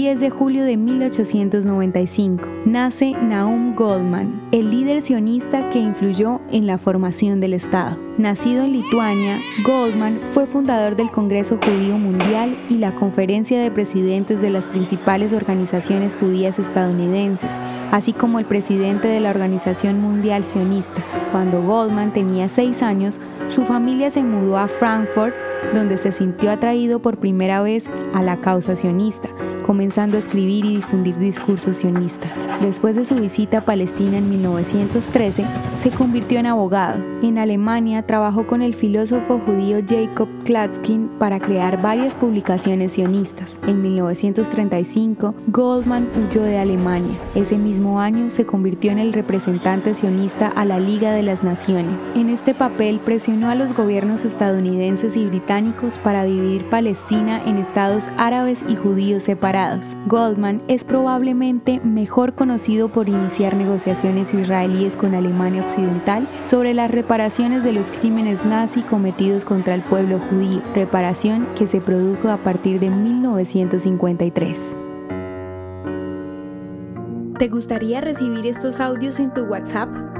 10 de julio de 1895, nace Naum Goldman, el líder sionista que influyó en la formación del Estado. Nacido en Lituania, Goldman fue fundador del Congreso Judío Mundial y la Conferencia de Presidentes de las principales organizaciones judías estadounidenses, así como el presidente de la Organización Mundial Sionista. Cuando Goldman tenía seis años, su familia se mudó a Frankfurt, donde se sintió atraído por primera vez a la causa sionista comenzando a escribir y difundir discursos sionistas. Después de su visita a Palestina en 1913, se convirtió en abogado. En Alemania trabajó con el filósofo judío Jacob Klatskin para crear varias publicaciones sionistas. En 1935, Goldman huyó de Alemania. Ese mismo año se convirtió en el representante sionista a la Liga de las Naciones. En este papel presionó a los gobiernos estadounidenses y británicos para dividir Palestina en estados árabes y judíos separados Goldman es probablemente mejor conocido por iniciar negociaciones israelíes con Alemania Occidental sobre las reparaciones de los crímenes nazi cometidos contra el pueblo judío, reparación que se produjo a partir de 1953. ¿Te gustaría recibir estos audios en tu WhatsApp?